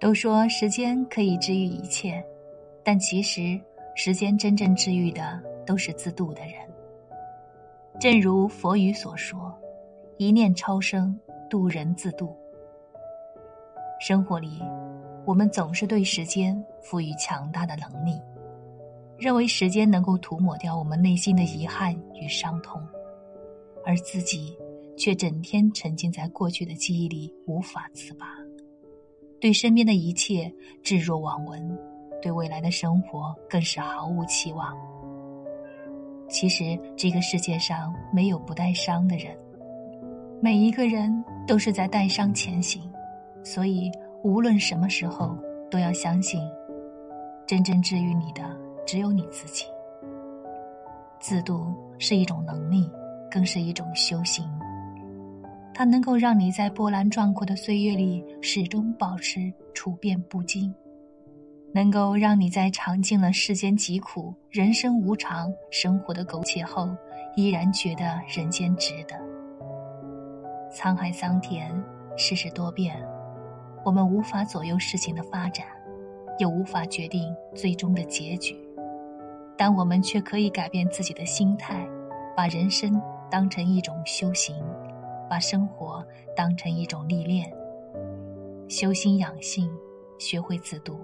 都说时间可以治愈一切，但其实时间真正治愈的都是自渡的人。正如佛语所说：“一念超生，渡人自渡。”生活里，我们总是对时间赋予强大的能力，认为时间能够涂抹掉我们内心的遗憾与伤痛，而自己却整天沉浸在过去的记忆里无法自拔。对身边的一切置若罔闻，对未来的生活更是毫无期望。其实这个世界上没有不带伤的人，每一个人都是在带伤前行，所以无论什么时候都要相信，真正治愈你的只有你自己。自渡是一种能力，更是一种修行。它能够让你在波澜壮阔的岁月里始终保持处变不惊，能够让你在尝尽了世间疾苦、人生无常、生活的苟且后，依然觉得人间值得。沧海桑田，世事多变，我们无法左右事情的发展，又无法决定最终的结局，但我们却可以改变自己的心态，把人生当成一种修行。把生活当成一种历练，修心养性，学会自度。